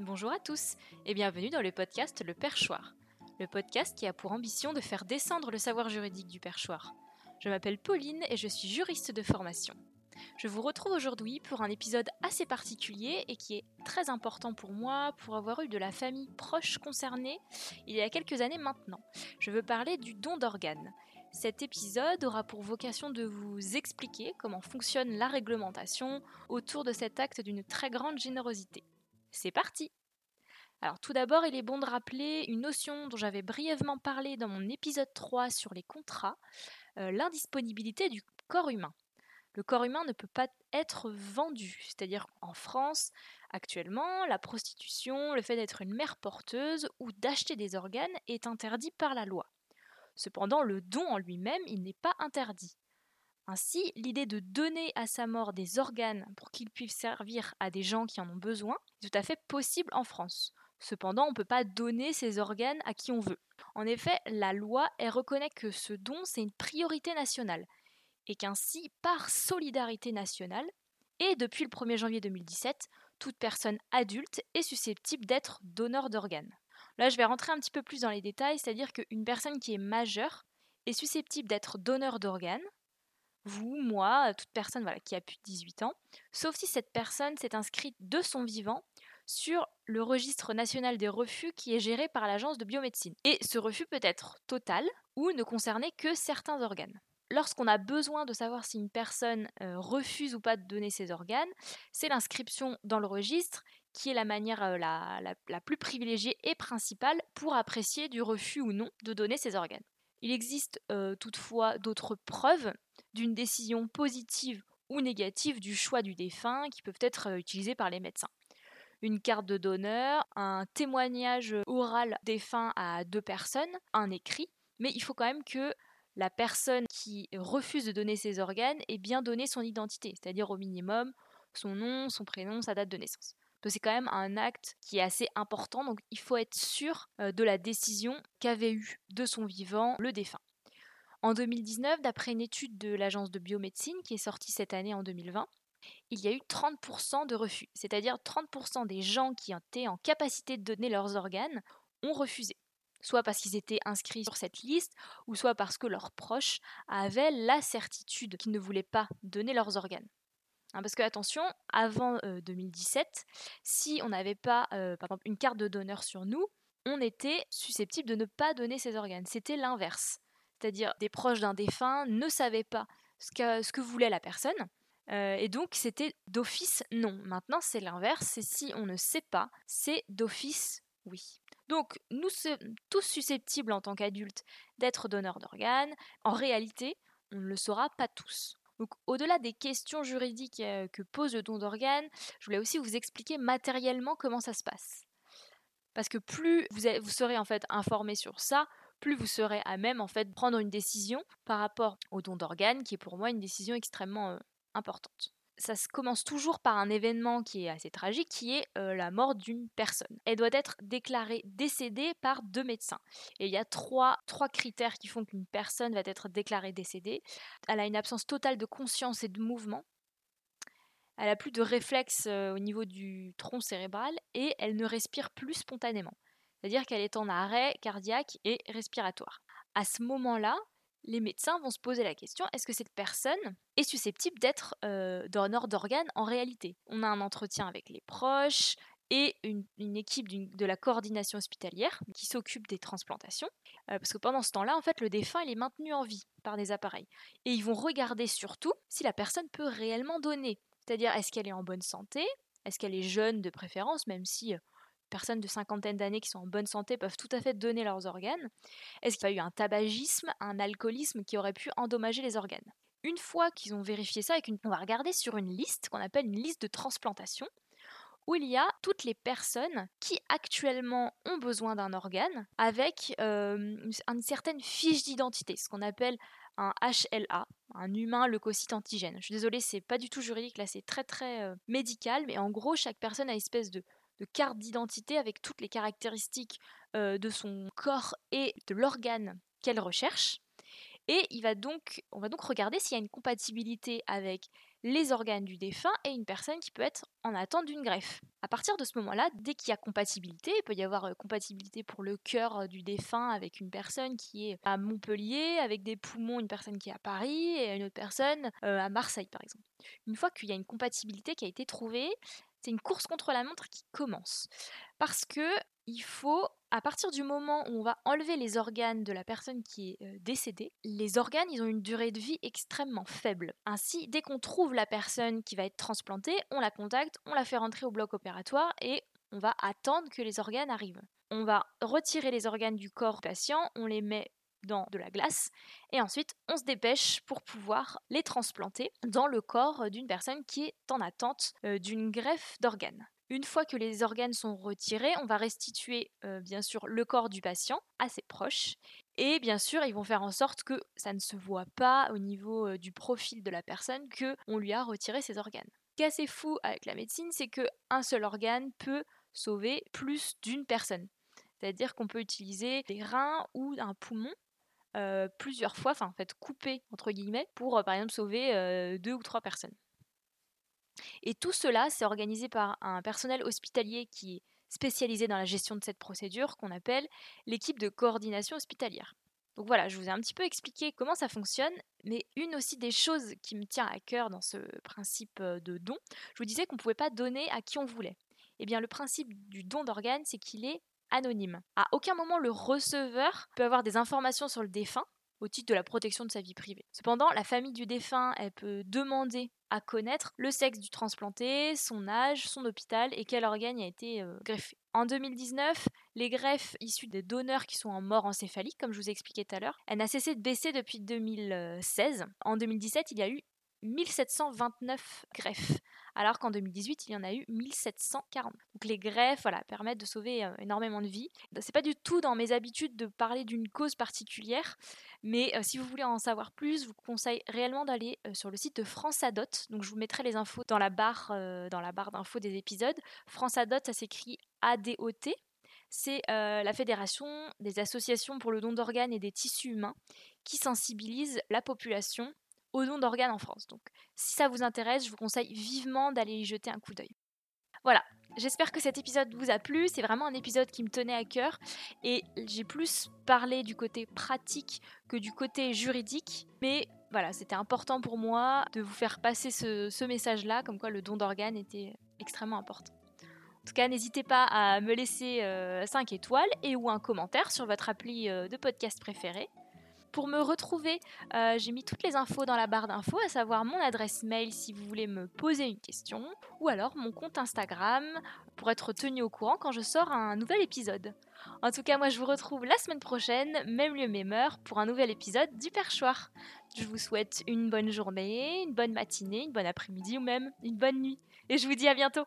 Bonjour à tous et bienvenue dans le podcast Le Perchoir. Le podcast qui a pour ambition de faire descendre le savoir juridique du perchoir. Je m'appelle Pauline et je suis juriste de formation. Je vous retrouve aujourd'hui pour un épisode assez particulier et qui est très important pour moi pour avoir eu de la famille proche concernée il y a quelques années maintenant. Je veux parler du don d'organes. Cet épisode aura pour vocation de vous expliquer comment fonctionne la réglementation autour de cet acte d'une très grande générosité. C'est parti alors tout d'abord, il est bon de rappeler une notion dont j'avais brièvement parlé dans mon épisode 3 sur les contrats, euh, l'indisponibilité du corps humain. Le corps humain ne peut pas être vendu, c'est-à-dire qu'en France, actuellement, la prostitution, le fait d'être une mère porteuse ou d'acheter des organes est interdit par la loi. Cependant, le don en lui-même, il n'est pas interdit. Ainsi, l'idée de donner à sa mort des organes pour qu'ils puissent servir à des gens qui en ont besoin est tout à fait possible en France. Cependant, on ne peut pas donner ces organes à qui on veut. En effet, la loi reconnaît que ce don, c'est une priorité nationale, et qu'ainsi, par solidarité nationale, et depuis le 1er janvier 2017, toute personne adulte est susceptible d'être donneur d'organes. Là, je vais rentrer un petit peu plus dans les détails, c'est-à-dire qu'une personne qui est majeure est susceptible d'être donneur d'organes, vous, moi, toute personne qui a plus de 18 ans, sauf si cette personne s'est inscrite de son vivant sur le registre national des refus qui est géré par l'agence de biomédecine. Et ce refus peut être total ou ne concerner que certains organes. Lorsqu'on a besoin de savoir si une personne euh, refuse ou pas de donner ses organes, c'est l'inscription dans le registre qui est la manière euh, la, plus privilégiée et principale pour apprécier du refus ou non de donner ses organes. Il existe euh, toutefois d'autres preuves d'une décision positive ou négative du choix du défunt qui peuvent être utilisées par les médecins une carte de donneur, un témoignage oral défunt à deux personnes, un écrit, mais il faut quand même que la personne qui refuse de donner ses organes ait bien donné son identité, c'est-à-dire au minimum son nom, son prénom, sa date de naissance. C'est quand même un acte qui est assez important, donc il faut être sûr euh, de la décision qu'avait eue de son vivant le défunt. En 2019, d'après une étude de l'agence de biomédecine qui est sortie cette année en 2020, il y a eu 30% de refus, c'est-à-dire 30% des gens qui étaient en capacité de donner leurs organes ont refusé, soit parce qu'ils étaient inscrits sur cette liste, ou soit parce que leurs proches avaient la certitude qu'ils ne voulaient pas donner leurs organes. Hein, parce que attention, avant 2017, euh, si on n'avait pas par exemple une carte de donneur sur nous, on était susceptible de ne pas donner ses organes. C'était l'inverse. C'est-à-dire des proches d'un défunt ne savaient pas ce que voulait la personne, et donc c'était d'office non. Maintenant c'est l'inverse, c'est si on ne sait pas, c'est d'office oui. Donc nous sommes tous susceptibles en tant qu'adultes d'être donneurs d'organes. En réalité, on ne le saura pas tous. Donc au-delà des questions juridiques que pose le don d'organes, je voulais aussi vous expliquer matériellement comment ça se passe. Parce que plus vous, serez en fait informé sur ça, plus vous serez à même prendre une décision par rapport au don d'organes, qui est pour moi une décision extrêmement importante. Ça commence toujours par un événement qui est assez tragique, qui est la mort d'une personne. Elle doit être déclarée décédée par deux médecins. Et il y a trois, trois critères qui font qu'une personne va être déclarée décédée. Elle a une absence totale de conscience et de mouvement. Elle a plus de réflexes au niveau du tronc cérébral et elle ne respire plus spontanément. C'est-à-dire qu'elle est en arrêt cardiaque et respiratoire. À ce moment-là, les médecins vont se poser la question est-ce que cette personne est susceptible d'être euh, donneur d'organes en réalité? On a un entretien avec les proches et une, équipe de la coordination hospitalière qui s'occupe des transplantations, euh, parce que pendant ce temps-là, en fait, le défunt est maintenu en vie par des appareils, et ils vont regarder surtout si la personne peut réellement donner, c'est-à-dire est-ce qu'elle est en bonne santé, est-ce qu'elle est jeune de préférence, même si euh, personnes de cinquantaine d'années qui sont en bonne santé peuvent tout à fait donner leurs organes Est-ce qu'il y a eu un tabagisme, un alcoolisme qui aurait pu endommager les organes? Une fois qu'ils ont vérifié ça, on va regarder sur une liste qu'on appelle une liste de transplantation où il y a toutes les personnes qui actuellement ont besoin d'un organe avec euh, une certaine fiche d'identité, ce qu'on appelle un HLA, un humain leucocyte antigène. Je suis désolée, c'est pas du tout juridique, là c'est très très euh, médical, mais en gros chaque personne a une espèce de de carte d'identité avec toutes les caractéristiques de son corps et de l'organe qu'elle recherche. Et il va donc, on va donc regarder s'il y a une compatibilité avec les organes du défunt et une personne qui peut être en attente d'une greffe. À partir de ce moment-là, dès qu'il y a compatibilité, il peut y avoir compatibilité pour le cœur du défunt avec une personne qui est à Montpellier, avec des poumons une personne qui est à Paris et une autre personne à Marseille par exemple. Une fois qu'il y a une compatibilité qui a été trouvée, c'est une course contre la montre qui commence. Parce que il faut, à partir du moment où on va enlever les organes de la personne qui est euh, décédée, les organes, ils ont une durée de vie extrêmement faible. Ainsi, dès qu'on trouve la personne qui va être transplantée, on la contacte, on la fait rentrer au bloc opératoire et on va attendre que les organes arrivent. On va retirer les organes du corps patient, on les met dans de la glace et ensuite on se dépêche pour pouvoir les transplanter dans le corps d'une personne qui est en attente euh, d'une greffe d'organes. Une fois que les organes sont retirés, on va restituer euh, bien sûr le corps du patient à ses proches. Et bien sûr, ils vont faire en sorte que ça ne se voit pas au niveau euh, du profil de la personne que on lui a retiré ses organes. Ce qui est assez fou avec la médecine, c'est que un seul organe peut sauver plus d'une personne. C'est-à-dire qu'on peut utiliser des reins ou un poumon euh, plusieurs fois, enfin en fait couper entre guillemets, pour par exemple sauver deux ou trois personnes. Et tout cela, c'est organisé par un personnel hospitalier qui est spécialisé dans la gestion de cette procédure qu'on appelle l'équipe de coordination hospitalière. Donc voilà, je vous ai un petit peu expliqué comment ça fonctionne, mais une aussi des choses qui me tient à cœur dans ce principe euh, de don, je vous disais qu'on ne pouvait pas donner à qui on voulait. Eh bien, le principe du don d'organes, c'est qu'il est anonyme. À aucun moment, le receveur peut avoir des informations sur le défunt, au titre de la protection de sa vie privée. Cependant, la famille du défunt, elle peut demander à connaître le sexe du transplanté, son âge, son hôpital et quel organe a été euh, greffé. En 2019, les greffes issues des donneurs qui sont en mort encéphalique, comme je vous ai expliqué tout à l'heure, elle n'a cessé de baisser depuis 2016. En 2017, il y a eu 1729 greffes, alors qu'en 2018, il y en a eu 1740. Donc les greffes voilà, permettent de sauver euh, énormément de vies. C'est pas du tout dans mes habitudes de parler d'une cause particulière, mais euh, si vous voulez en savoir plus, je vous conseille réellement d'aller euh, sur le site de France Adot. Donc je vous mettrai les infos dans la barre, barre d'infos des épisodes. France Adot, ça s'écrit A-D-O-T. C'est la fédération des associations pour le don d'organes et des tissus humains qui sensibilise la population au don d'organes en France. Donc si ça vous intéresse, je vous conseille vivement d'aller y jeter un coup d'œil. Voilà, j'espère que cet épisode vous a plu. C'est vraiment un épisode qui me tenait à cœur et j'ai plus parlé du côté pratique que du côté juridique. Mais voilà, c'était important pour moi de vous faire passer ce, message-là, comme quoi le don d'organes était extrêmement important. En tout cas, n'hésitez pas à me laisser 5 euh, étoiles et ou un commentaire sur votre appli euh, de podcast préféré. Pour me retrouver, euh, j'ai mis toutes les infos dans la barre d'infos, à savoir mon adresse mail si vous voulez me poser une question, ou alors mon compte Instagram pour être tenu au courant quand je sors un nouvel épisode. En tout cas, moi je vous retrouve la semaine prochaine, même lieu, même heure, pour un nouvel épisode du Perchoir. Je vous souhaite une bonne journée, une bonne matinée, une bonne après-midi ou même une bonne nuit. Et je vous dis à bientôt